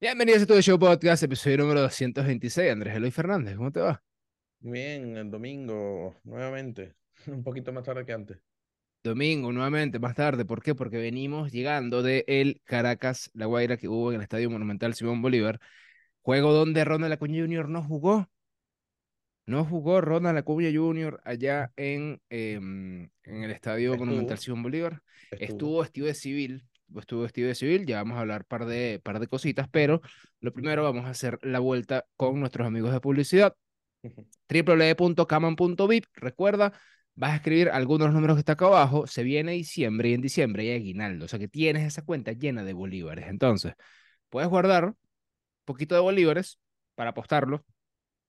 Bienvenidos a tu show podcast, episodio número 226. Andrés Eloy Fernández, ¿cómo te va? Bien, el domingo, nuevamente, un poquito más tarde que antes. Domingo, nuevamente, más tarde. ¿Por qué? Porque venimos llegando de el Caracas, La Guaira, que hubo en el Estadio Monumental Simón Bolívar. Juego donde Ronald Acuña Jr. no jugó. No jugó Ronald Acuña Jr. allá en, em, en el Estadio Estuvo. Monumental Simón Bolívar. Estuvo. Estuvo vestido de civil, estuvo vestido de civil, ya vamos a hablar par de, par de cositas, pero lo primero vamos a hacer la vuelta con nuestros amigos de publicidad. www.caman.vip. Recuerda, vas a escribir algunos de los números que está acá abajo. Se viene diciembre y en diciembre hay aguinaldo. O sea que tienes esa cuenta llena de bolívares. Entonces, puedes guardar un poquito de bolívares para apostarlo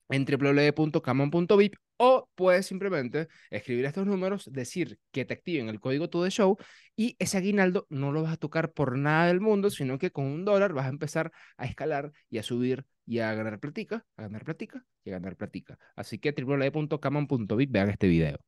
en www.caman.vip o puedes simplemente escribir estos números, decir que te activen el código to the show y ese aguinaldo no lo vas a tocar por nada del mundo, sino que con un dólar vas a empezar a escalar y a subir y a ganar platica, a ganar platica y a ganar platica. Así que www.caman.vip vean este video.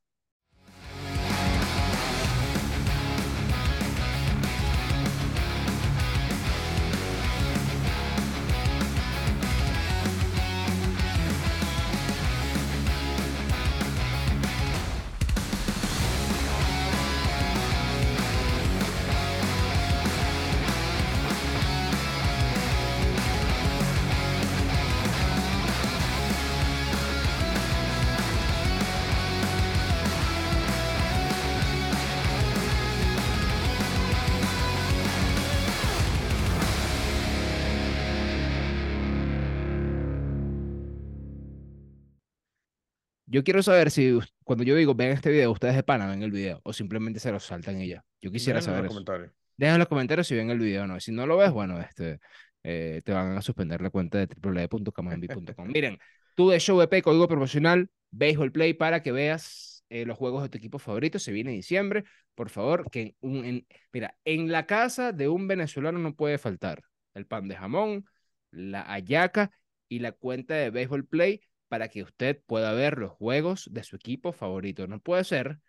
Yo quiero saber si cuando yo digo ven este video, ustedes de pana ven el video o simplemente se lo saltan y ya. Yo quisiera Déjenlo saber en los eso. comentarios. Deja en los comentarios si ven el video o no. Si no lo ves, bueno, este, eh, te van a suspender la cuenta de www.camanbi.com. Miren, tú de Show EP, código promocional, Baseball Play, para que veas eh, los juegos de tu equipo favorito. Se viene diciembre. Por favor, que en un, en- mira, en la casa de un venezolano no puede faltar el pan de jamón, la hallaca y la cuenta de Baseball Play para que usted pueda ver los juegos de su equipo favorito. No puede ser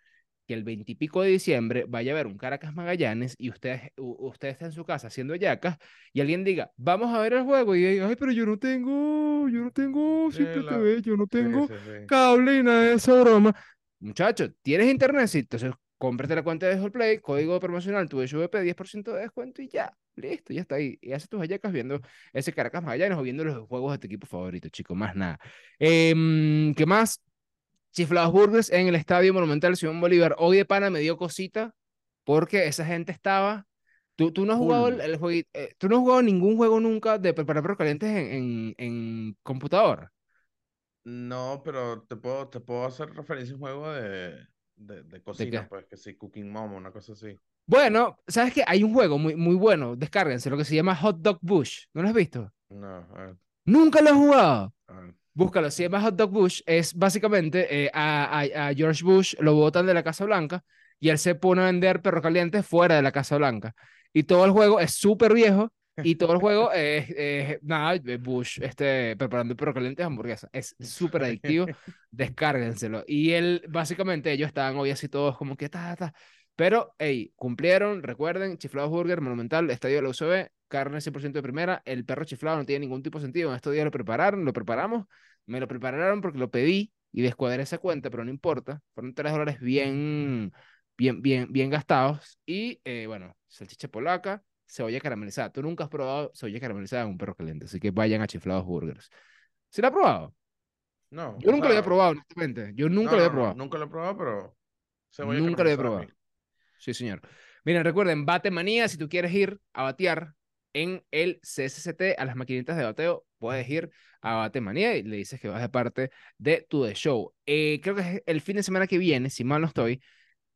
que el veintipico de diciembre vaya a ver un Caracas Magallanes y usted, usted está en su casa haciendo yacas y alguien diga, vamos a ver el juego y diga, ay, pero yo no tengo, yo no tengo Simple Sí, la- TV, yo no Sí, tengo sí, sí. cable y nada de esa broma. Muchacho, ¿tienes internet? Sí, entonces cómprate la cuenta de Play, código promocional, tu HVP, 10% de descuento y ya, listo, ya está ahí. Y haces tus hallacas viendo ese Caracas Magallanes o viendo los juegos de tu equipo favorito, chico, más nada. Em, ¿qué más? Chiflados Burgers en el Estadio Monumental Simón Bolívar. Hoy de pana me dio cosita porque esa gente estaba. Tú, tú no has jugado el, juegui- eh, tú no has jugado ningún juego nunca de preparar perros calientes en, en, en computador. No, pero te puedo, te puedo hacer referencia a un juego de, de, de cocina, qué? pues, que sí, Cooking Mom, una cosa así. Bueno, ¿sabes qué? Hay un juego muy, muy bueno, descárguense, lo que se llama Hot Dog Bush. ¿No lo has visto? No, ver, Nunca lo has jugado. ver. Búscalo, se llama Hot Dog Bush. Es básicamente eh, a, a- a George Bush lo botan de la Casa Blanca y él se pone a vender perros calientes fuera de la Casa Blanca. Y todo el juego es súper viejo y todo el juego es, es, nada, Bush este, preparando perros calientes hamburguesas. Es súper adictivo, descárguenselo. Y él, básicamente, ellos estaban hoy así todos como que ta, ta. Pero, hey, cumplieron, recuerden, Chiflados Burger, Monumental, Estadio de la UCB, carne 100% de primera, el perro chiflado no tiene ningún tipo de sentido, en estos días lo prepararon, lo preparamos, me lo prepararon porque lo pedí y descuadré esa cuenta, pero no importa, fueron 3 dólares bien, bien, bien, bien gastados y, eh, bueno, salchicha polaca, cebolla caramelizada, tú nunca has probado cebolla caramelizada en un perro caliente, así que vayan a Chiflados Burgers. ¿Se lo ha probado? No, Yo nunca lo había sea, probado, honestamente, yo nunca no, lo había no, no, probado. nunca lo he probado, pero cebolla Nunca lo había probado. Sí, señor. Miren, recuerden, Bate Manía, si tú quieres ir a batear en el CSCT a las maquinitas de bateo, puedes ir a Bate Manía y le dices que vas de parte de tu The Show. Eh, creo que es el fin de semana que viene, si mal no estoy,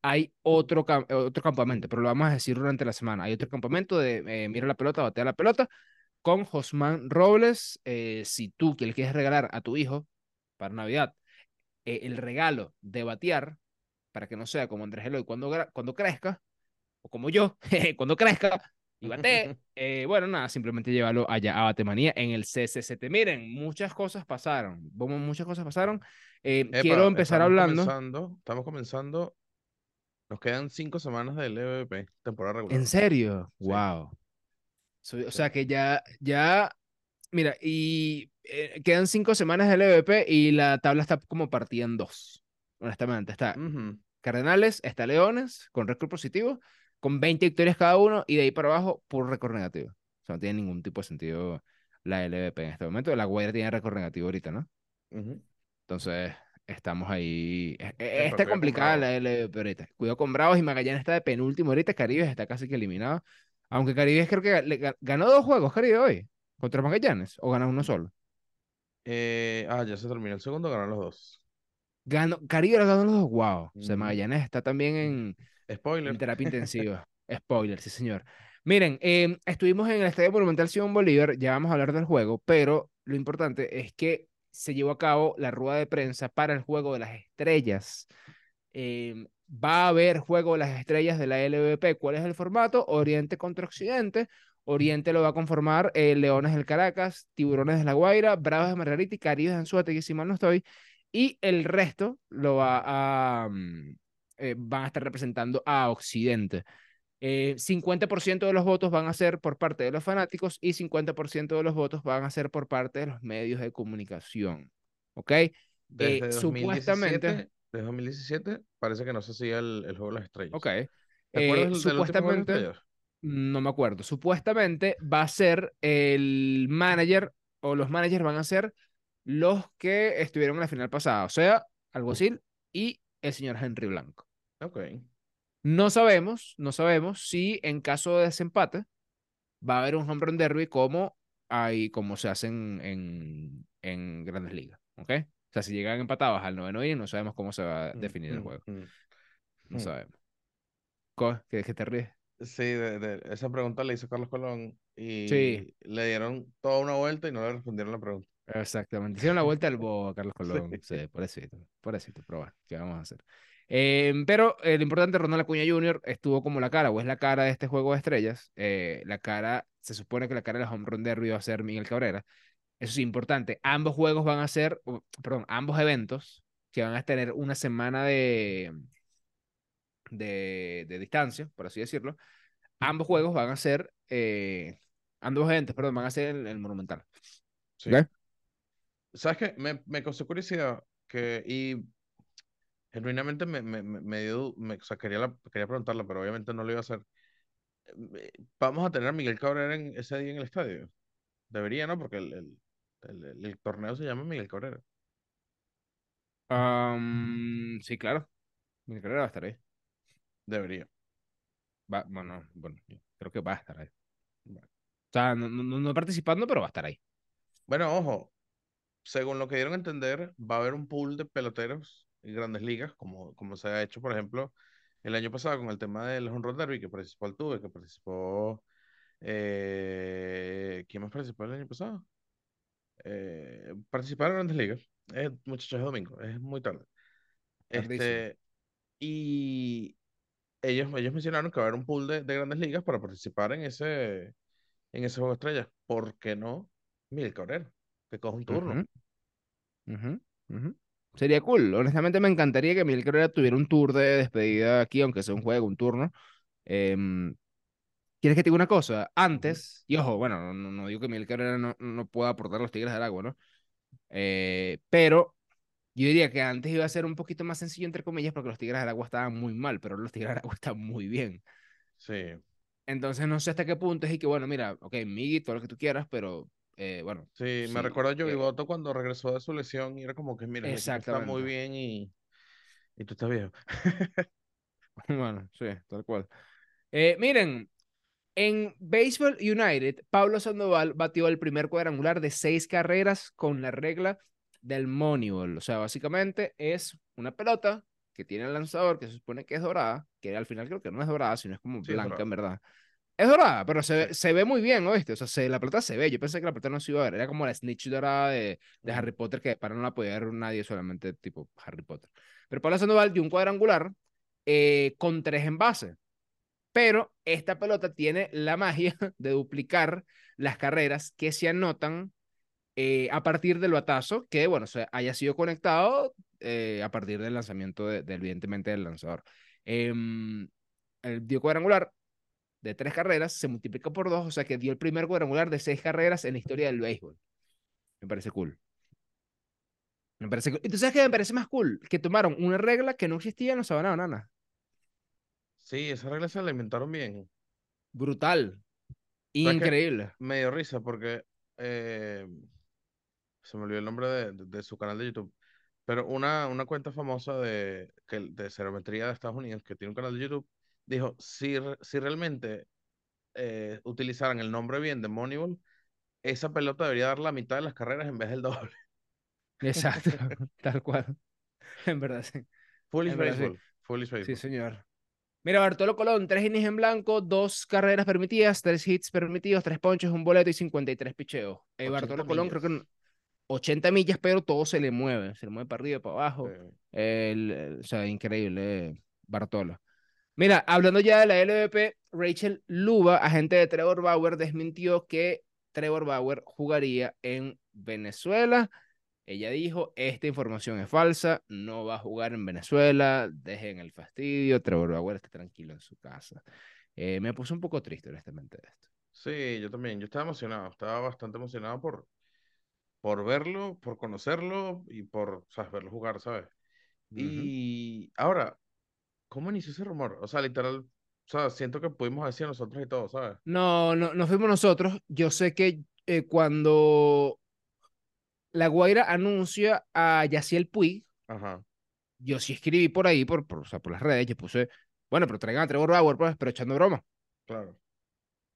hay otro, eh, otro campamento, pero lo vamos a decir durante la semana. Hay otro campamento de eh, mira la pelota, batea la pelota con Josman Robles. Eh, si tú que le quieres regalar a tu hijo para Navidad eh, el regalo de batear, para que no sea como Andrés Eloy cuando, cuando crezca, o como yo, cuando crezca y bate, eh, bueno, nada, simplemente llévalo allá a Batemanía en el CCCT. Miren, muchas cosas pasaron, muchas cosas pasaron. Eh, Epa, quiero empezar estamos hablando. Comenzando, estamos comenzando. Nos quedan cinco semanas del EVP, temporada regular. ¿En serio? Sí. Wow. So- o sea que ya, ya Mira, y eh, quedan cinco semanas del EVP y la tabla está como partida en dos. Honestamente, está Ujú. Cardenales, está Leones con récord positivo, con 20 victorias cada uno, y de ahí para abajo, puro récord negativo. O sea, no tiene ningún tipo de sentido la LVP en este momento. La Guaira tiene récord negativo ahorita, ¿no? Ujú. Entonces, estamos ahí. e- e- Está complicada la. LVP ahorita. Cuidado con Bravos y Magallanes está de penúltimo ahorita. Caribes está casi que eliminado. Aunque Caribes creo que le ga- ganó dos juegos, Caribe hoy, contra Magallanes, o ganó uno solo. Eh, ah, ya se terminó el segundo, ganaron los dos. Ganó, Caribe ganó los dos. Wow. O sea. Magallanes está también en, en Spoiler. terapia intensiva. Spoiler, sí, señor. Miren, eh, estuvimos en el Estadio Monumental Simón Bolívar, ya vamos a hablar del juego, pero lo importante es que se llevó a cabo la rueda de prensa para el juego de las estrellas. Eh, va a haber juego de las estrellas de la LVP. ¿Cuál es el formato? Oriente contra Occidente. Oriente lo va a conformar eh, Leones del Caracas, Tiburones de La Guaira, Bravos de Margarita y Caribes de Anzuategui, si mal no estoy. Y el resto lo va a, mm, eh, van a estar representando a Occidente. Eh, 50% de los votos van a ser por parte de los fanáticos y 50% de los votos van a ser por parte de los medios de comunicación. ¿Ok? Eh, Desde supuestamente, 2017, desde 2017 parece que no se hacía el, el juego de las estrellas. ok. ¿Te Eh, acuerdas de las supuestamente, estrellas? no me acuerdo, supuestamente va a ser el manager o los managers van a ser los que estuvieron en la final pasada, o sea, Alguacil y el señor Henry Blanco. Ok. No sabemos, no sabemos si en caso de desempate va a haber un home run derby como, hay, como se hacen en, en grandes ligas, ¿ok? O sea, si llegan empatados al noveno inning, no sabemos cómo se va a Mm, definir el mm, juego. mm. No Mm. sabemos. ¿Qué, qué te ríes? Sí, de, de- esa pregunta la hizo Carlos Colón y Sí. le dieron toda una vuelta y no le respondieron la pregunta. Exactamente. Hicieron la vuelta al bobo a Carlos Colón. Sí. Sí, pobrecito. Pobrecito, pero bueno, ¿qué vamos a hacer? Eh, pero eh, lo importante, Ronald Acuña Jr. estuvo como la cara, o es la cara de este juego de estrellas. Eh, la cara, se supone que la cara de la home run derby va a ser Miguel Cabrera. Eso sí, importante. Ambos juegos van a ser, perdón, ambos eventos que van a tener una semana de, de, de distancia, por así decirlo. Ambos juegos van a ser, eh, ambos eventos, perdón, van a ser el Monumental. Sí. ¿Sabes qué? Me, me causó curiosidad que, y genuinamente me, me, me, dio, me, o sea, quería, la- quería preguntarla, pero obviamente no lo iba a hacer. Eh, ¿Vamos a tener a Miguel Cabrera en, ese día en el estadio? Debería, ¿no? Porque el, el, el, torneo se llama Miguel Cabrera. Am, sí, claro. Mi carrera va a estar ahí. Debería. Va, bueno, bueno, creo que va a estar ahí. O sea, no, no, no participando, pero va a estar ahí. Bueno, ojo, según lo que dieron a entender, va a haber un pool de peloteros grandes ligas, como, como se ha hecho, por ejemplo, el año pasado con el tema del Run Derby, que participó Altuve, que participó... Eh, ¿quién más participó el año pasado? Eh, participar en grandes ligas. Es, muchachos, es domingo, es muy tarde. Tardísimo. Este, y ellos, ellos mencionaron que va a haber un pool de, de grandes ligas para participar en ese, en ese juego de estrellas. ¿Por qué no? Miguel Cabrera, que coja un turno. Ujú, ujú, ujú. Sería cool. Honestamente, me encantaría que Miguel Cabrera tuviera un tour de despedida aquí, aunque sea un juego, un turno. Em, ¿Quieres que te diga una cosa? Antes, y ojo, bueno, no, no- no digo que Miguel Cabrera no, no pueda aportar a los Tigres del Agua, ¿no? Eh, pero yo diría que antes iba a ser un poquito más sencillo, entre comillas, porque los Tigres del Agua estaban muy mal, pero los Tigres del Agua están muy bien. Sí, Entonces no sé hasta qué punto es y que, bueno, mira, ok, Miggy, todo lo que tú quieras, pero eh, bueno, sí, me sí, recuerdo a Joey eh, Boto cuando regresó de su lesión y era como que, mira, está muy bien y, y tú estás viejo. Bueno, sí, tal cual. Eh, miren, en Baseball United, Pablo Sandoval batió el primer cuadrangular de seis carreras con la regla del Moneyball. O sea, básicamente es una pelota que tiene el lanzador, que se supone que es dorada, que al final creo que no es dorada, sino es como Sí, blanca en verdad. Es dorada, pero se, se ve muy bien, ¿oíste? O sea, se, la pelota se ve. Yo pensé que la pelota no se iba a ver. Era como la snitch dorada de, de. Harry Potter, que para no la podía ver nadie, solamente tipo Harry Potter. Pero Pablo Sandoval dio un cuadrangular eh, con tres envases. Pero esta pelota tiene la magia de duplicar las carreras que se anotan eh, a partir del batazo, que bueno, se haya sido conectado eh, a partir del lanzamiento, de, de, evidentemente, del lanzador. Em, el dio cuadrangular de tres carreras se multiplica por dos, o sea que dio el primer cuadrangular de seis carreras en la historia del béisbol. Me parece cool. Me parece cool. ¿Y tú sabes qué me parece más cool? Que tomaron una regla que no existía en los Sabana Banana. Sí, esa regla se la inventaron bien. Brutal. Increíble. Me dio risa porque eh, se me olvidó el nombre de, de- de su canal de YouTube. Pero una, una cuenta famosa de, que, de cerometría de Estados Unidos, que tiene un canal de YouTube, dijo, si, si realmente eh, utilizaran el nombre bien de Moneyball, esa pelota debería dar la mitad de las carreras en vez del doble. Exacto. Tal cual. En verdad, sí. Foolish En verdad, sí. Baseball. Foolish Sí, Baseball. señor. Mira, Bartolo Colón, tres innings en blanco, dos carreras permitidas, tres hits permitidos, tres ponches, un boleto y 53 picheos. Eh, 80 Bartolo Colón creo que millas. no- 80 millas, pero todo se le mueve, se le mueve para arriba, para abajo. Eh, El- el- o sea, increíble, eh, Bartolo. Mira, hablando ya de la LVP, Rachel Luba, agente de Trevor Bauer, desmintió que Trevor Bauer jugaría en Venezuela. Ella dijo, esta información es falsa, no va a jugar en Venezuela, dejen el fastidio, Trevor Bauer está tranquilo en su casa. Eh, me puso un poco triste, honestamente, esto. sí, yo también. Yo estaba emocionado. Estaba bastante emocionado por, por verlo, por conocerlo y por, verlo jugar, ¿sabes? Ujú. Y ahora, ¿cómo inició ese rumor? O sea, literal, o sea, siento que pudimos decir nosotros y todo, ¿sabes? No, no, no fuimos nosotros. Yo sé que eh, cuando La Guaira anuncia a Yaciel Puig, Ajá, yo sí escribí por ahí, por, por, o sea, por las redes, yo puse, bueno, pero traigan a Trevor Bauer, pues, pero echando broma. claro.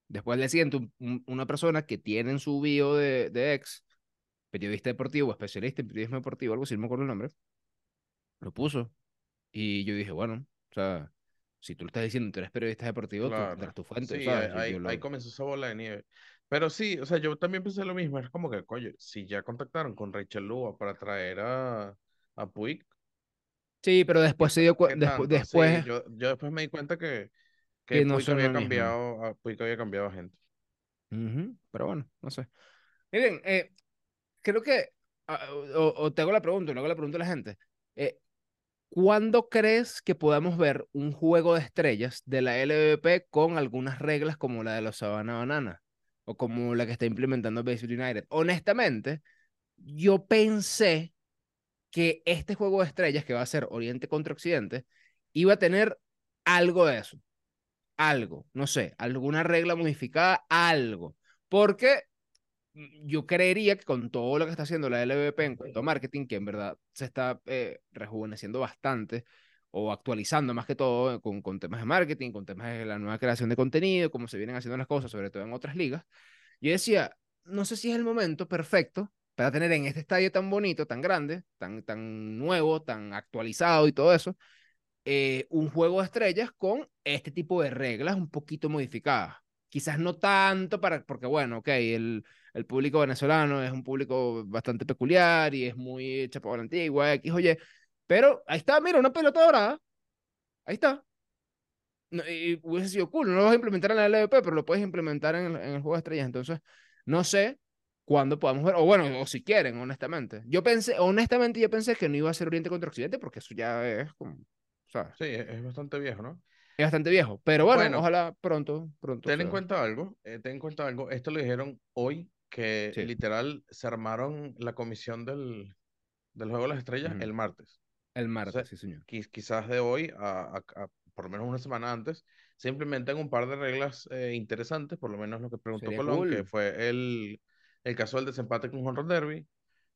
Después le siguiente, un- un- una persona que tiene en su bio de, de ex, periodista deportivo, especialista en periodismo deportivo, algo así, no me acuerdo el nombre, lo puso. Y yo dije, bueno, o sea, si tú lo estás diciendo, tú eres periodista deportivo, tú Claro. tendrás tu fuente, Sí, ¿sabes? ahí, Yo- ahí- lo- ahí comenzó esa bola de nieve. Pero sí, o sea, yo también pensé lo mismo. Es como que, coño, si ya contactaron con Rachel Lua para traer a, a Puig, Sí, pero después se dio ¿qué cu- despu- tanto? Sí, después yo, yo después me di cuenta que, que que no Puig había cambiado, a Puig había cambiado a gente. Ujú, Pero bueno, no sé. Miren, eh, creo que, ah, o, o te hago la pregunta, o le hago la pregunta a la gente. eh, ¿cuándo crees que podamos ver un juego de estrellas de la LVP con algunas reglas como la de los Sabana Banana? O como la que está implementando Baseball United. Honestamente, yo pensé que este juego de estrellas, que va a ser Oriente contra Occidente, iba a tener algo de eso. Algo, no sé, alguna regla modificada, algo. Porque yo creería que con todo lo que está haciendo la LVP en cuanto a marketing, que en verdad se está eh, rejuveneciendo bastante o actualizando más que todo eh, con, con temas de marketing, con temas de la nueva creación de contenido, cómo se vienen haciendo las cosas, sobre todo en otras ligas, yo decía, no sé si es el momento perfecto para tener en este estadio tan bonito, tan grande, tan, tan nuevo, tan actualizado y todo eso, eh, un juego de estrellas con este tipo de reglas un poquito modificadas. Quizás no tanto para, porque bueno, ok, el, el público venezolano es un público bastante peculiar y es muy chapado a la antigua, X, oye, pero ahí está, mira, una pelota dorada, ahí está. No, y hubiese sido cool, no lo vas a implementar en la LVP, pero lo puedes implementar en el, en el juego de estrellas, entonces no sé cuándo podamos ver, o bueno, o si quieren, honestamente. Yo pensé, honestamente, yo pensé que no iba a ser Oriente contra Occidente porque eso ya es como, ¿sabes? Sí, es, bastante viejo, ¿no? Es bastante viejo, pero bueno, Bueno, ojalá pronto, pronto. Ten en cuenta algo, eh, ten en cuenta algo. Esto lo dijeron hoy, que Sí. literal se armaron la comisión del, del Juego de las Estrellas Ujú. el martes. El martes, Entonces, sí, señor. quiz- quizás de hoy a, a- a por lo menos una semana antes, se implementan un par de reglas eh, interesantes, por lo menos lo que preguntó Sería Colón, que cool. fue el, el caso del desempate con Home Run Derby.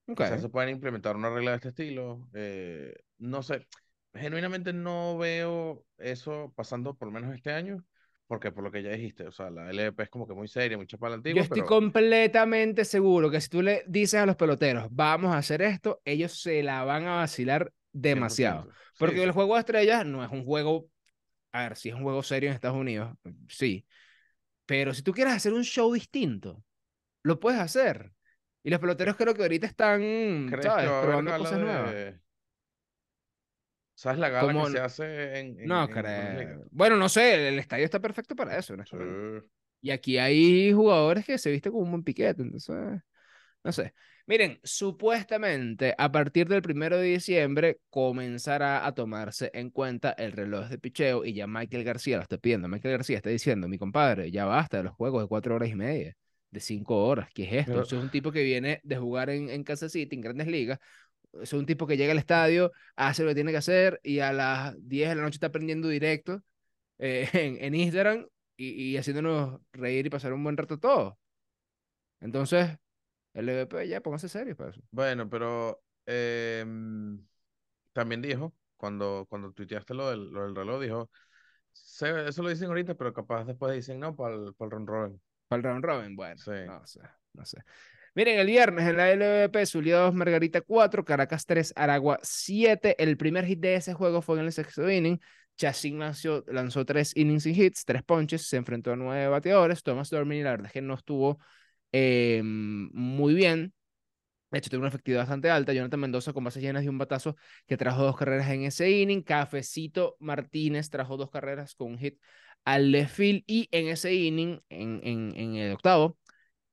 Ok. Quizás se puedan implementar una regla de este estilo. eh, no sé, genuinamente no veo eso pasando por lo menos este año, porque por lo que ya dijiste, o sea, la LVP es como que muy seria, mucha para Yo estoy pero completamente seguro que si tú le dices a los peloteros, vamos a hacer esto, ellos se la van a vacilar demasiado. 100%. Porque Sí, el sí. juego de estrellas no es un juego, a ver, si es un juego serio en Estados Unidos, sí. Pero si tú quieres hacer un show distinto, lo puedes hacer. Y los peloteros creo que ahorita están, ¿Crees que ¿sabes? Probando cosas nuevas. de... ¿Sabes la gala que se hace en, en, No en creo. Bueno, no sé, el estadio está perfecto para eso. Sí. Y aquí hay jugadores que se visten como un buen piquete, entonces, no sé. Miren, supuestamente a partir del primero de diciembre comenzará a tomarse en cuenta el reloj de picheo y ya Michael García lo está pidiendo. Michael García está diciendo, mi compadre, ya basta de los juegos de cuatro horas y media. de cinco horas. ¿Qué es esto? Pero- es un tipo que viene de jugar en, en Kansas City, en grandes ligas. Es un tipo que llega al estadio, hace lo que tiene que hacer y a las 10 de la noche está aprendiendo directo eh, en, en Instagram y, y haciéndonos reír y pasar un buen rato todos. Entonces, el MVP ya, póngase serio para eso. Bueno, pero em, también dijo, cuando, cuando tuiteaste lo del, lo del reloj, dijo, "Se- eso lo dicen ahorita, pero capaz después dicen no para el, para el round robin. Para el round robin, bueno, Sí. no sé, no sé. Miren, el viernes en la LVP, Zulia 2, Margarita 4, Caracas 3, Aragua 7. El primer hit de ese juego fue en el sexto inning. Chassin lanzó, lanzó tres innings sin hits, tres ponches, se enfrentó a nueve bateadores. Thomas Dormini, la verdad es que no estuvo eh, muy bien. De hecho, tuvo una efectividad bastante alta. Jonathan Mendoza con bases llenas de un batazo que trajo dos carreras en ese inning. Cafecito Martínez trajo dos carreras con un hit al left. Y en ese inning, en, en el octavo,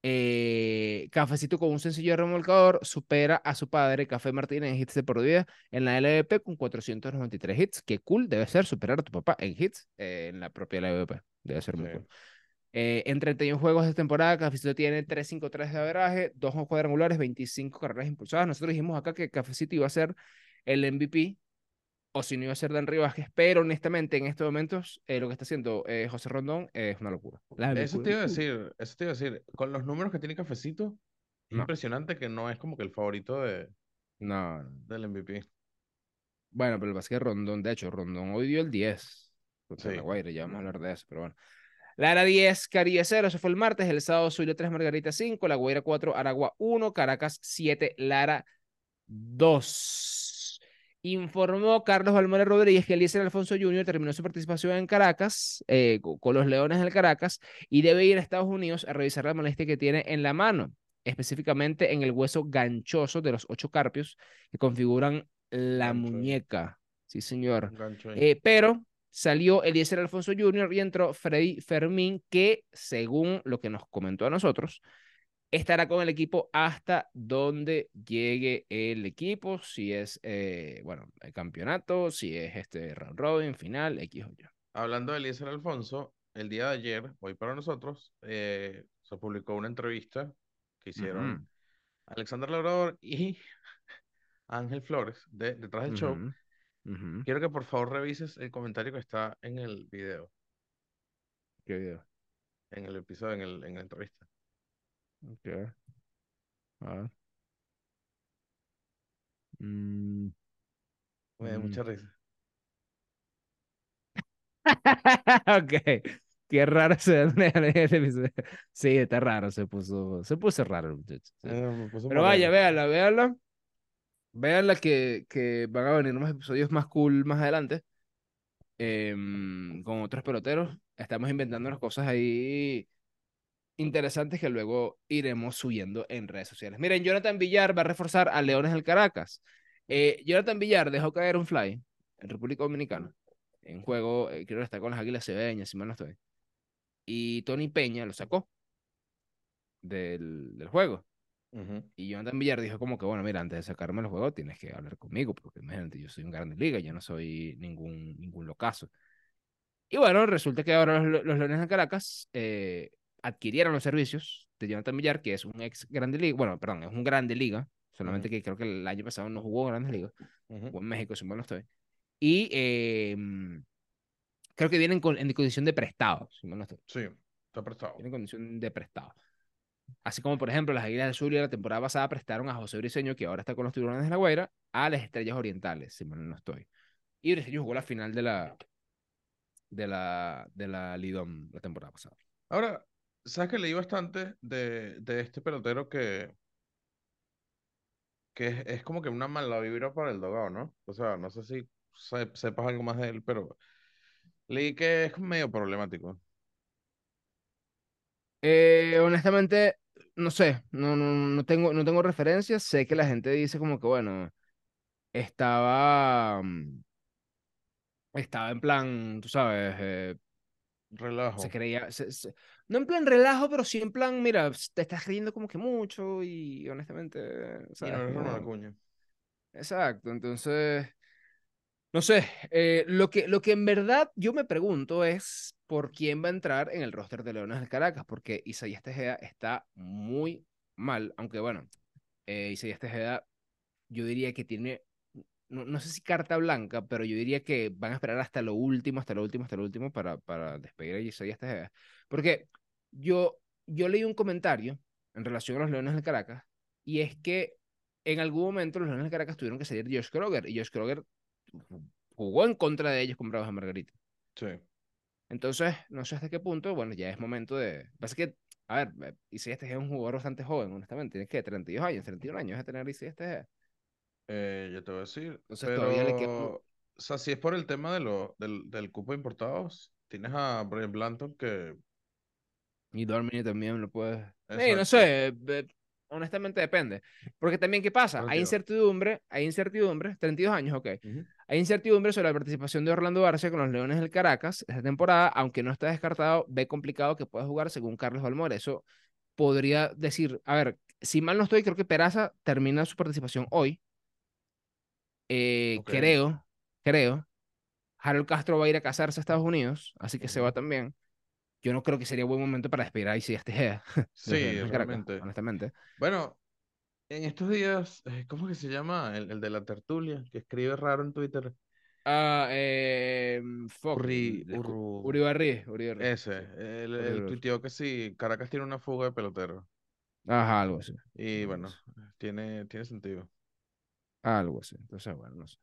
eh, Cafecito con un sencillo remolcador supera a su padre, Café Martínez, en hits de por vida en la LVP con 493 hits. Qué cool debe ser superar a tu papá en hits eh, en la propia LVP. Debe ser muy Sí. cool. Eh, en 31 juegos de temporada, Cafecito tiene 353 de averaje, dos cuadrangulares, 25 carreras impulsadas. Nosotros dijimos acá que Cafecito iba a ser el MVP, o si no iba a ser Dan Vázquez, pero honestamente en estos momentos eh, lo que está haciendo eh, José Rondón es una locura. La Eso locura. te iba a decir, eso te iba a decir, con los números que tiene Cafecito, es No. impresionante que no es como que el favorito de, No, del MVP. Bueno, pero el básquet Rondón, de hecho, Rondón hoy dio el 10 contra Sí. La Guaira, ya vamos a hablar de eso, pero bueno. Lara 10, Caribe 0, eso fue el martes, el sábado Zulia 3, Margarita 5, La Guaira 4, Aragua 1, Caracas 7, Lara 2. Informó Carlos Balmora Rodríguez que Eliezer Alfonso Jr. terminó su participación en Caracas, eh, co- con los Leones del Caracas, y debe ir a Estados Unidos a revisar la molestia que tiene en la mano, específicamente en el hueso ganchoso de los ocho carpios que configuran la Gancho muñeca. Sí, señor. Eh, pero salió Eliezer Alfonso Jr. y entró Freddy Fermín, que según lo que nos comentó a nosotros, estará con el equipo hasta donde llegue el equipo, si es, eh, bueno, el campeonato, si es este round robin, final, X o Y. Hablando de Eliezer Alfonso, el día de ayer, hoy para nosotros, eh, se publicó una entrevista que hicieron Alexander Labrador y Ángel Flores de, detrás del show. Quiero que por favor revises el comentario que está en el video, ¿Qué video? en el episodio, en, el, en la entrevista. Ok. A ver. Mm, Me da Mm. mucha risa. ok. Qué raro se. Sí, está raro, se puso, se puso raro el muchacho. sí. Eh, me puso Pero vaya, véanla, véanla. Véanla que, que van a venir unos episodios más cool más adelante. em, con otros peloteros. Estamos inventando unas cosas ahí interesantes que luego iremos subiendo en redes sociales. Miren, Jonathan Villar va a reforzar a Leones del Caracas. Eh, Jonathan Villar dejó caer un fly en República Dominicana. En juego, eh, creo que está con las Águilas Cebeñas, si mal no estoy. Y Tony Peña lo sacó del, del juego. Ujú. Y Jonathan Villar dijo como que, bueno, mira, antes de sacarme el juego tienes que hablar conmigo, porque imagínate, yo soy un grande liga, yo no soy ningún, ningún locazo. Y bueno, resulta que ahora los, los Leones de Caracas eh, adquirieron los servicios de Jonathan Villar, que es un ex grande liga, bueno, perdón, es un grande liga, solamente que creo que el año pasado no jugó grandes ligas, Ujú. jugó en México, si mal no estoy. Y eh, creo que vienen con, en condición de prestado, si mal no estoy. Sí, está prestado. Tiene condición de prestado. Así como, por ejemplo, las Águilas del Zulia la temporada pasada prestaron a José Briseño, que ahora está con los Tiburones de la Guaira, a las Estrellas Orientales, si mal no estoy. Y Briseño jugó la final de la de la de la Lidom la temporada pasada. Ahora, ¿sabes que leí bastante de, de este pelotero que, que es, es como que una mala vibra para el dogado, ¿no? O sea, no sé si se- sepas algo más de él, pero leí que es medio problemático. Eh, honestamente, no sé, no, no, no tengo, no tengo referencias. Sé que la gente dice como que, bueno, estaba, mm, estaba en plan, tú sabes, eh, Relajo. se creía, se- se- no en plan relajo, pero sí en plan, mira, te estás creyendo como que mucho y honestamente, Y ¿sabes? no eres Ronald Como- Acuña. Exacto, entonces, no sé, eh, lo que, lo que en verdad yo me pregunto es, por quién va a entrar en el roster de Leones del Caracas, porque Isaías Tejeda está muy mal, aunque bueno, eh, Isaías Tejeda yo diría que tiene, no, no, sé si carta blanca, pero yo diría que van a esperar hasta lo último, hasta lo último, hasta lo último para, para despedir a Tejeda. Porque yo, yo leí un comentario en relación a los Leones del Caracas, y es que en algún momento los Leones del Caracas tuvieron que salir Josh Kroger, y Josh Kroger jugó en contra de ellos con Bravos de Margarita. Sí. Entonces, no sé hasta qué punto, bueno, ya es momento de... Pasa que, a ver, Isaías Tejeda es un jugador bastante joven, honestamente. Tiene que 32 años, 31 años de tener Tejeda. Eh, yo te voy a decir. Entonces pero, todavía le queda... O sea, si es por el tema de lo, del, del cupo de importados, tienes a Brian Blanton que... Y Dormini también lo puedes... Sí, no sé, honestamente depende. Porque también, ¿qué pasa? Hay 32. incertidumbre, hay incertidumbre, 32 años, ok. Ujú. Hay incertidumbre sobre la participación de Orlando Arce con los Leones del Caracas esta temporada, aunque no está descartado, ve complicado que pueda jugar según Carlos Balmore. Eso podría decir, a ver, si mal no estoy, creo que Peraza termina su participación hoy. Eh. Creo, creo. Harold Castro va a ir a casarse a Estados Unidos, así que se va también. Yo no creo que sería buen momento para despedir a Isaías Tejeda. Sí, realmente. honestamente. Bueno, en estos días, eh, ¿cómo que se llama? El, el de la tertulia, que escribe raro en Twitter. Ah, eh, fuck, Urri, de- Urru- Uribarri, Uribarri. Ese, él Urru. tuiteó que sí, Caracas tiene una fuga de peloteros. Ajá, algo así. Y bueno, tiene, tiene sentido. Algo así. Entonces, bueno, no sé.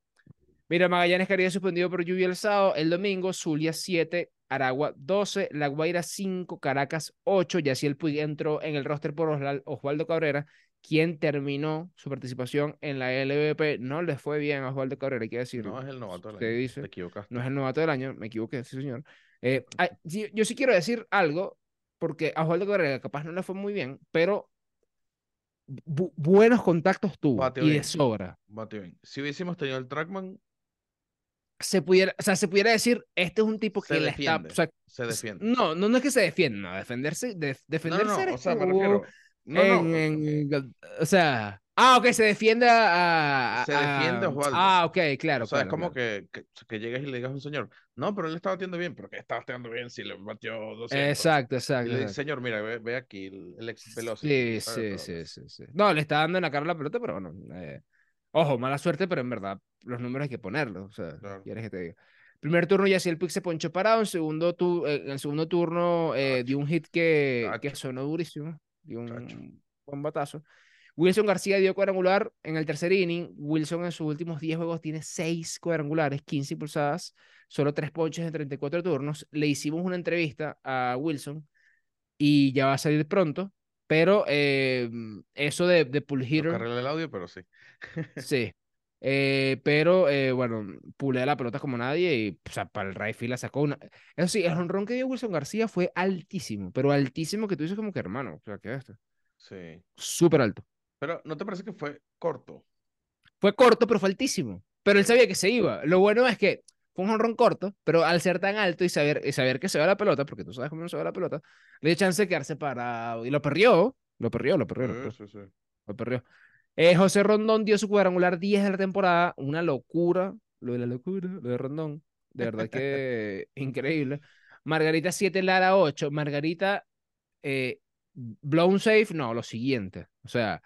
Mira, Magallanes Caribe suspendido por lluvia el sábado. El domingo, Zulia 7, Aragua 12, La Guaira 5, Caracas 8. Yaciel Puig entró en el roster por Osvaldo Cabrera, quien terminó su participación en la LVP. No le fue bien a Osvaldo Cabrera, hay que decirlo. No es el novato del año. dice. Te equivocaste. No es el novato del año, me equivoqué, sí, señor. Eh, yo sí quiero decir algo, porque a Osvaldo Cabrera capaz no le fue muy bien, pero bu- buenos contactos tuvo y de sobra. Bien. Si hubiésemos tenido el Trackman, Se pudiera, o sea, se pudiera decir, este es un tipo se que la está, defiende. o sea, se defiende. no, no, no es que se defienda, no, defenderse, de- No, no, defenderse no, eres o sea, me tú refiero. No, en, o sea, ah, ok, se defiende a, a- Se defiende a- Osvaldo. ah, ok, claro, O sea, es claro, como claro. que, que, que llegues y le digas a un señor, no, pero él está batiendo bien, pero que está batiendo bien si le batió 200. Exacto, Y exacto. le dices, exacto. señor, mira, ve, ve aquí el, el ex. Sí, sí, sí, sí, sí. No, le está dando en la cara la pelota, pero bueno. eh, ojo, mala suerte, pero en verdad los números hay que ponerlos. O sea, Claro. quieres que te diga. Primer turno, Yaciel Puig se ponchó parado. En, segundo tu, en el segundo turno eh, dio un hit que, que sonó durísimo. Dio Tacho. un buen batazo. Wilson García dio cuadrangular en el tercer inning. Wilson en sus últimos 10 juegos tiene 6 cuadrangulares, 15 impulsadas, solo 3 ponches en 34 turnos. Le hicimos una entrevista a Wilson y ya va a salir pronto. Pero eh, eso de, de pull que hitter, el audio, pero sí. sí. Eh, pero eh, bueno, pulea la pelota como nadie y o sea, para el right field la sacó una. Eso sí, el honrón que dio Wilson García fue altísimo, pero altísimo que tú dices como que hermano, o sea, ¿qué es esto? Sí. Súper alto. Pero ¿no te parece que fue corto? Fue corto, pero fue altísimo. Pero él sabía que se iba. Lo bueno es que fue un honrón corto, pero al ser tan alto y saber, y saber que se va la pelota, porque tú sabes cómo no se va la pelota, le dio chance de quedarse parado y lo perrió. Lo perrió, lo perrió, lo perrió. Sí, sí, sí. Lo perrió. Eh, José Rondón dio su cuadrangular 10 de la temporada. Una locura. Lo de la locura, lo de Rondón. De verdad que increíble. Margarita 7, Lara 8. Margarita, eh, blown safe, no, lo siguiente. O sea,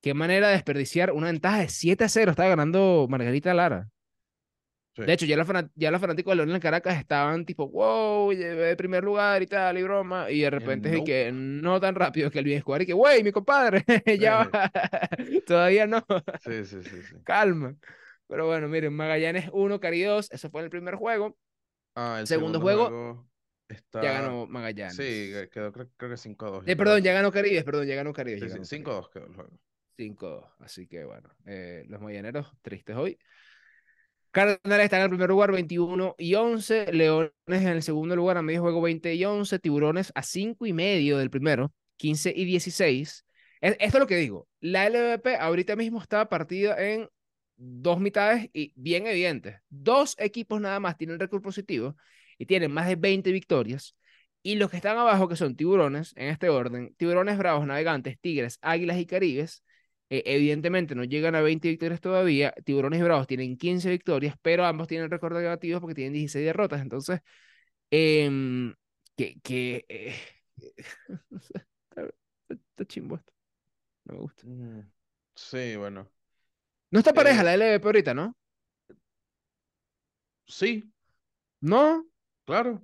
qué manera de desperdiciar una ventaja de 7 a 0. Estaba ganando Margarita Lara. Sí. De hecho, ya los, fana- ya los fanáticos de León en Caracas estaban tipo, wow, llevé primer lugar y tal, y broma. Y de repente es nope. que no tan rápido que el bien jugar y que, wey, mi compadre, ya va. Todavía no, Sí, sí, sí, sí. calma. Pero bueno, miren, Magallanes 1, Cari 2, eso fue en el primer juego. Ah, el Segundo segundo, juego, juego, está... Ya ganó Magallanes. Sí, que- quedó creo, creo que 5 a 2. Eh, perdón, ya ganó Caribes, perdón, ya ganó Caribes. Sí, ya sí, ganó 5 a 2 quedó el juego. 5-2. Así que bueno, eh, los Magallaneros tristes hoy. Cardenales están en el primer lugar, 21 y 11. Leones en el segundo lugar, a medio juego, 20 y 11. Tiburones a 5 y medio del primero, 15 y 16. Es- Esto es lo que digo. La LVP ahorita mismo está partida en dos mitades y bien evidentes. Dos equipos nada más tienen récord positivo y tienen más de 20 victorias. Y los que están abajo, que son tiburones, en este orden, tiburones bravos, navegantes, tigres, águilas y caribes, eh, evidentemente no llegan a 20 victorias todavía. Tiburones y Bravos tienen 15 victorias, pero ambos tienen récord negativo porque tienen 16 derrotas. Entonces, Em, que, que eh, sé, está, chimbo esto. No me gusta. Mm, Sí, bueno. No está pareja Eh, la LVP ahorita, ¿no? sí, No, claro.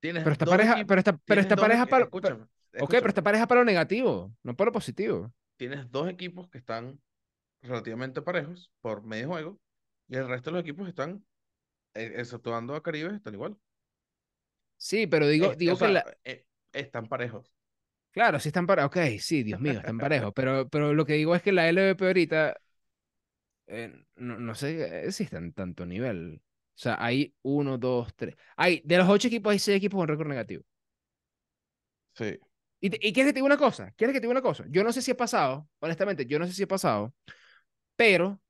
Tienes pero está dos pareja, equipos. pero está, pero dos pareja para. Escúchame, Ok, pero está pareja para lo negativo, no para lo positivo. Tienes dos equipos que están relativamente parejos por medio juego y el resto de los equipos están, eh, exceptuando a Caribe, están igual. Sí, pero digo, Es- digo o que la. eh, están parejos. Claro, sí están parejos. Ok, sí, Dios mío, están parejos. Pero, pero lo que digo es que la LVP ahorita. eh, no, no sé si está en tanto nivel. O sea, hay uno, dos, tres. Hay, de los ocho equipos, hay seis equipos con récord negativo. Sí. ¿Y, te- y quieres que te diga una cosa? ¿Quieres que te diga una cosa? Yo no sé si ha pasado, honestamente, yo no sé si ha pasado, pero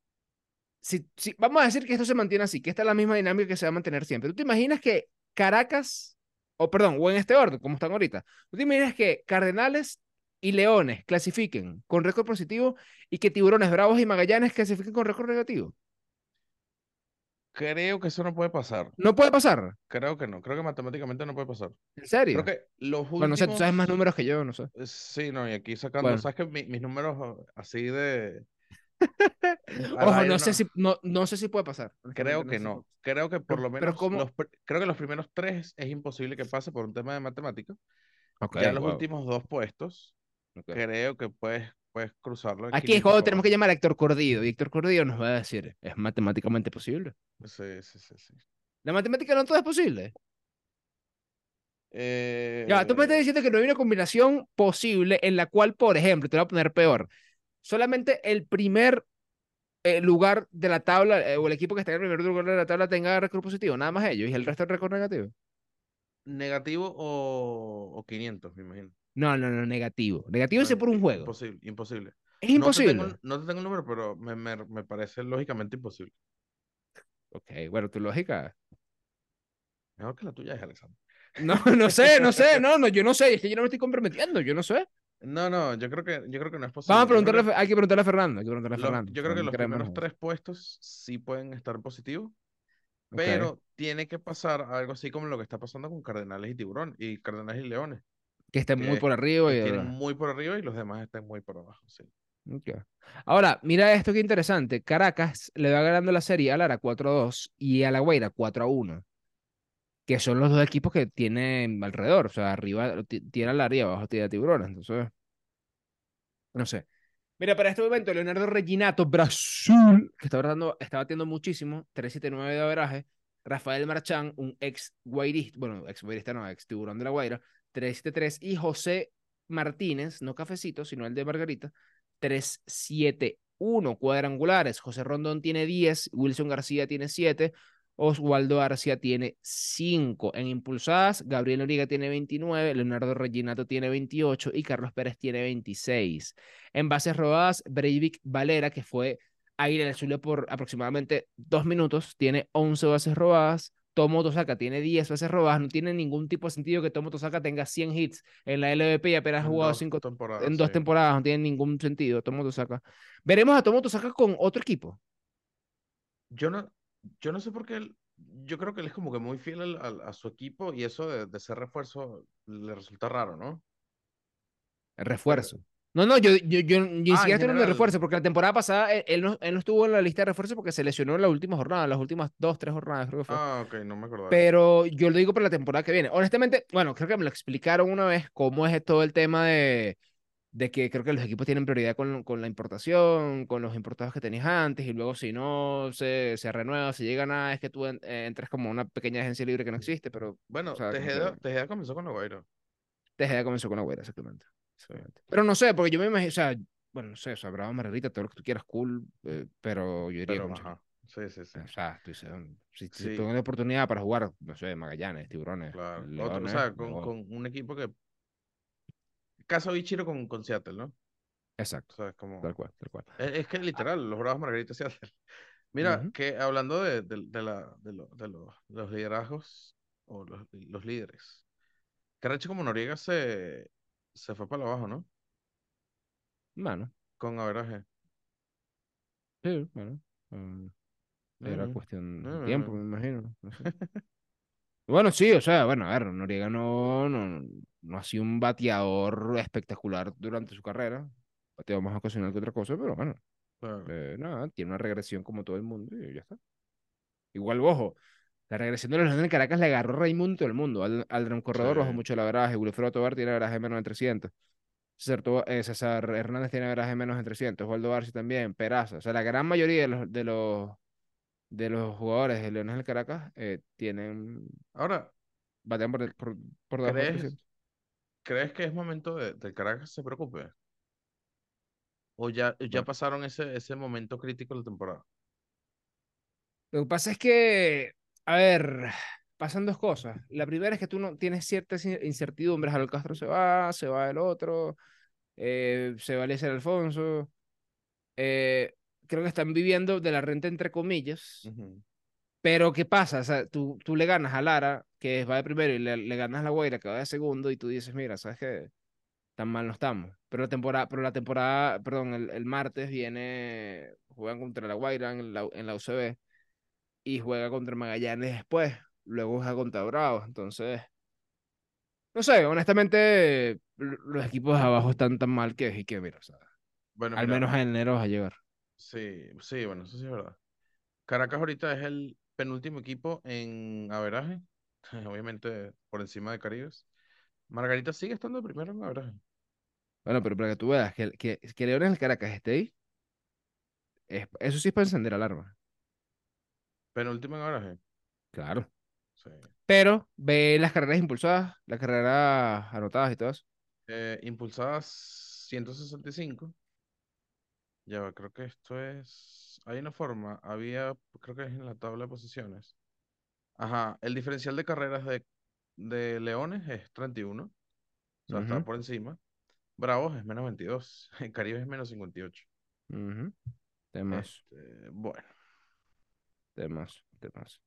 si, si, vamos a decir que esto se mantiene así, que esta es la misma dinámica que se va a mantener siempre. ¿Tú te imaginas que Caracas, o perdón, o en este orden, como están ahorita, ¿tú te imaginas que Cardenales y Leones clasifiquen con récord positivo y que Tiburones, Bravos y Magallanes clasifiquen con récord negativo? Creo que eso no puede pasar. No puede pasar, Creo que no. Creo que matemáticamente no puede pasar. en Creo serio. que los Bueno, no sé, tú sabes más últimos. números que yo, no sé. eh, Sí, no, y aquí sacando. Bueno. ¿Sabes que mi- mis números ah, así de. Ojo, no sé no- si, no, no sé si puede pasar. Creo que si no. Creo que por Pero- lo menos. creo que los primeros tres es imposible que pase por un tema de matemáticas. Ok, ya los wow, últimos dos puestos, creo que puedes, puedes cruzarlo. Aquí es 500 cuando tenemos que llamar a Héctor Cordillo. Y Héctor Cordillo nos va a decir, es matemáticamente posible. Sí, sí, sí. sí. La matemática no todo es posible. Ya, tú me estás Eh, diciendo que no hay una combinación posible en la cual, por ejemplo, te voy a poner peor. Solamente el primer eh, lugar de la tabla, eh, o el equipo que está en el primer lugar de la tabla tenga récord positivo, nada más ellos, y el resto es récord negativo. negativo o, o 500, me imagino. No, no, no, negativo. Negativo es No, por un juego. Imposible, imposible. Es No te tengo, imposible. no te tengo el número, pero me, me, me parece lógicamente imposible. Ok, bueno, tu lógica. Mejor que la tuya es, Alexander. No, no sé, no sé, no, no, yo no sé, es que yo no me estoy comprometiendo, yo no sé. No, no, yo creo que, yo creo que no es posible. Vamos a preguntarle, que hay que preguntarle a Fernando, hay que preguntarle a Fernando. yo creo que los primeros tres puestos sí pueden estar positivos, pero tiene que pasar algo así como lo que está pasando con Cardenales y Tiburón y Cardenales y Leones, que estén muy que- por arriba que y tienen muy por arriba y los demás están muy por abajo. Sí. Ok. Ahora, mira esto que interesante. Caracas le va ganando la serie a Lara 4-2 y a La Guaira 4-1, que son los dos equipos que tienen alrededor. O sea, arriba ti- tiene a Lara y abajo tiene a Tiburones. Entonces, no sé. Mira, para este momento, Leonardo Reginato, Brasil, que está batiendo, está batiendo muchísimo, 3.79 de averaje. Rafael Marchán, un ex guairista, bueno, ex guairista no, ex tiburón de la Guaira, 3.73. Y José Martínez, no cafecito, sino el de Margarita, 3-7-1 cuadrangulares. José Rondón tiene 10, Wilson García tiene 7, Oswaldo Arcia tiene 5. En impulsadas, Gabriel Noriega tiene 29, Leonardo Reginato tiene 28 y Carlos Pérez tiene 26. En bases robadas, Breivik Valera, que fue aire al suelo por aproximadamente 2 minutos, tiene 11 bases robadas. Tomo Tosaka tiene 10 bases robadas. No tiene ningún tipo de sentido que Tomo Tosaka tenga 100 hits en la LVP y apenas ha jugado dos 5 temporadas. en dos sí. temporadas, no tiene ningún sentido. Tomo Tosaka. Veremos a Tomo Tosaka con otro equipo. Yo no, yo no sé por qué él, yo creo que él es como que muy fiel a su equipo y eso de, de ser refuerzo le resulta raro, ¿no? El refuerzo. No, no, yo, yo, yo ni Ah, estoy hablando de refuerzo, porque la temporada pasada él, él no, él no estuvo en la lista de refuerzo porque se lesionó en la última jornada, las últimas dos, tres jornadas, creo que fue. Ah, ok, no me acordaba. Pero yo lo digo para la temporada que viene. Honestamente, bueno, creo que me lo explicaron una vez cómo es todo el tema de, de que creo que los equipos tienen prioridad con, con la importación, con los importados que tenías antes, y luego si no se, se renueva, si llega nada, es que tú en- eh, entras como una pequeña agencia libre que no existe, pero Bueno, o sea, Tejeda, que- Tejeda comenzó con Guaira. Tejeda comenzó con Agüera, exactamente. Pero no sé, porque yo me imagino, o sea, bueno, no sé, o sea, Bravo Margarita, todo lo que tú quieras, cool, eh, pero yo diría Pero, ajá. Sí, sí, sí. O sea, si, tengo una oportunidad para jugar, no sé, Magallanes, Tiburones, Claro. Otro, o sea, con, con un equipo que. Caso Ichiro con, con Seattle, ¿no? O Exacto, sea, es como. tal cual, tal cual. Es, es que literal, los Bravos Margarita Seattle. Mira, que hablando de, de, de la, de, lo- de los, de los liderazgos o los, los líderes. Caracho como Noriega se, se fue para abajo, ¿no? Bueno, Con averaje. sí, bueno. um, era Mm. cuestión Mm, de tiempo, mm. me imagino. no sé. Bueno, sí, o sea, bueno, a ver, Noriega no, no, no ha sido un bateador espectacular durante su carrera. Bateador más ocasional que otra cosa, pero bueno, Claro. eh, nada, tiene una regresión como todo el mundo y ya está. Igual, ojo, la regresión de los Leones de Caracas le agarró a Raimundo todo el mundo. Al, Aldrin Corredor bajó Sí. mucho la veraje. Wilfredo Tobar tiene veraje menos de 300. César, eh, César Hernández tiene veraje menos de 300. Waldo Barci también. Peraza. O sea, la gran mayoría de los, de los, de los jugadores de Leones del Caracas eh, tienen, Ahora, batean por, por, por debajo ¿crees, 300. ¿crees que es momento de, de Caracas se preocupe? ¿O ya, ya Bueno. pasaron ese, ese momento crítico de la temporada? Lo que pasa es que, a ver, pasan dos cosas. La primera es que tú no tienes ciertas in- incertidumbres. Harold Castro se va, se va el otro, eh, se va Eliezer Alfonso. eh, creo que están viviendo de la renta entre comillas. Pero ¿qué pasa? O sea, tú, tú le ganas a Lara, que va de primero, y le, le ganas a la Guaira, que va de segundo, y tú dices, mira, ¿sabes qué? Tan mal no estamos. Pero la temporada, pero la temporada, perdón, el, el martes viene, juegan contra la Guaira en la, en la UCB, y juega contra Magallanes después, luego juega contra Bravos, entonces, no sé, honestamente, los equipos de abajo están tan mal que, que mira, o sea, Bueno, al mira, menos en enero vas a llegar. sí, sí, bueno, eso sí es verdad. Caracas ahorita es el penúltimo equipo en averaje, obviamente por encima de Caribes. Margarita sigue estando primero en averaje. Bueno, pero para que tú veas que, que, que Leones del Caracas esté ahí, es- eso sí es para encender alarma. Penúltimo en averaje. Claro. Sí. Pero ve las carreras impulsadas, las carreras anotadas y todo eso. Eh, impulsadas 165. Ya va, creo que esto es. Hay una forma, había, creo que es en la tabla de posiciones. Ajá, el diferencial de carreras de, de Leones es 31. O sea, está por encima. Bravos es menos 22. En Caribe es menos 58. ujú. Temas, Este, bueno, temas, temas.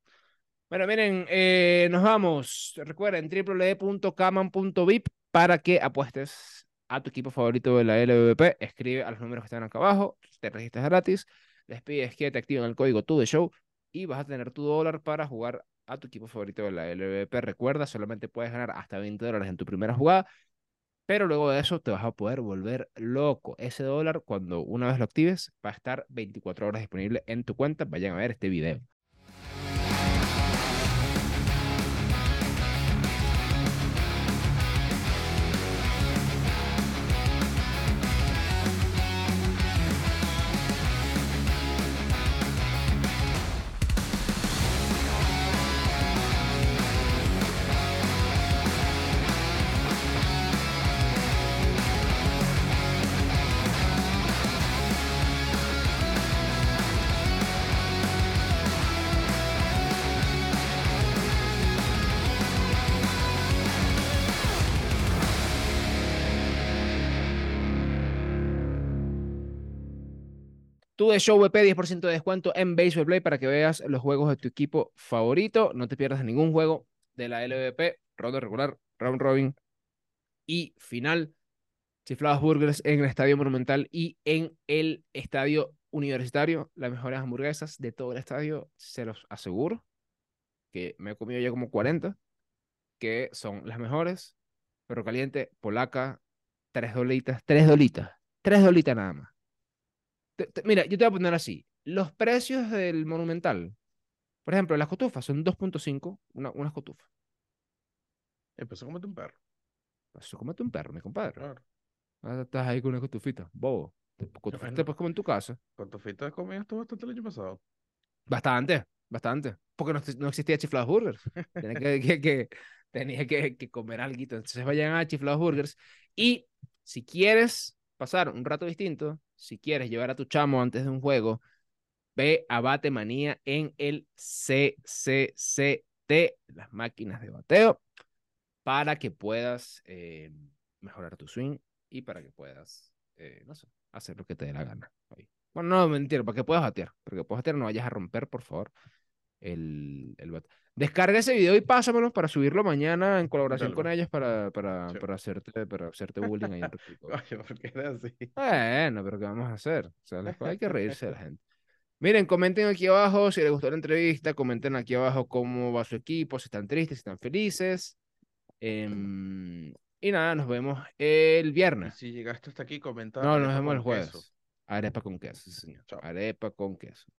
Bueno, miren, eh, nos vamos. Recuerden, www.caman.vip para que apuestes a tu equipo favorito de la LVP. Escribe a los números que están acá abajo, te registras gratis, les pides que te activen el código TUDESHOW y vas a tener tu dólar para jugar a tu equipo favorito de la LVP. Recuerda, solamente puedes ganar hasta 20 dólares en tu primera jugada, pero luego de eso te vas a poder volver loco. Ese dólar, cuando una vez lo actives, va a estar 24 horas disponible en tu cuenta. Vayan a ver este video. Tu de Show VP 10% de descuento en Baseball Play para que veas los juegos de tu equipo favorito. No te pierdas ningún juego de la LVP, ronda regular, round robin y final. Chiflados Burgers en el Estadio Monumental y en el Estadio Universitario. Las mejores hamburguesas de todo el estadio, se los aseguro. Que me he comido ya como 40, que son las mejores. Perro caliente, polaca, tres dolitas, tres dolitas, tres dolitas nada más. Te- te- mira, yo te voy a poner así. Los precios del Monumental. Por ejemplo, las cotufas son 2.5, una, unas cotufas. empezó a comerte un perro. Eso comete un perro, mi compadre. Claro. Ah, Estás ahí con una cotufita, bobo. Cotufas te puedes comer en tu casa. Con tu fita comías bastante el año pasado. Bastante, bastante. Porque no, no existía Chiflados Burgers. Tenía que, que, que- tenía que, que comer algo. Entonces vayan a Chiflados Burgers. Y si quieres pasar un rato distinto, si quieres llevar a tu chamo antes de un juego, ve a Batemanía en el CCCT, las máquinas de bateo, para que puedas eh, mejorar tu swing y para que puedas, eh, no sé, hacer lo que te dé la gana. Bueno, no, mentira, para que puedas batear. Para que puedas batear, no vayas a romper, por favor, el, el bate. Descarga ese video y pásamelo para subirlo mañana en colaboración Dale, con pues. ellos para, para, Sí. para, hacerte, para hacerte bullying ahí en. Coño, ¿por qué eres así? Bueno, pero ¿qué vamos a hacer? O sea, hay que reírse de la gente. Miren, comenten aquí abajo si les gustó la entrevista, comenten aquí abajo cómo va su equipo, si están tristes, si están felices. Em, y nada, nos vemos el viernes. si llegaste hasta aquí, comenta No, nos vemos el jueves. queso. Arepa con queso, sí, señor. Chao. Arepa con queso.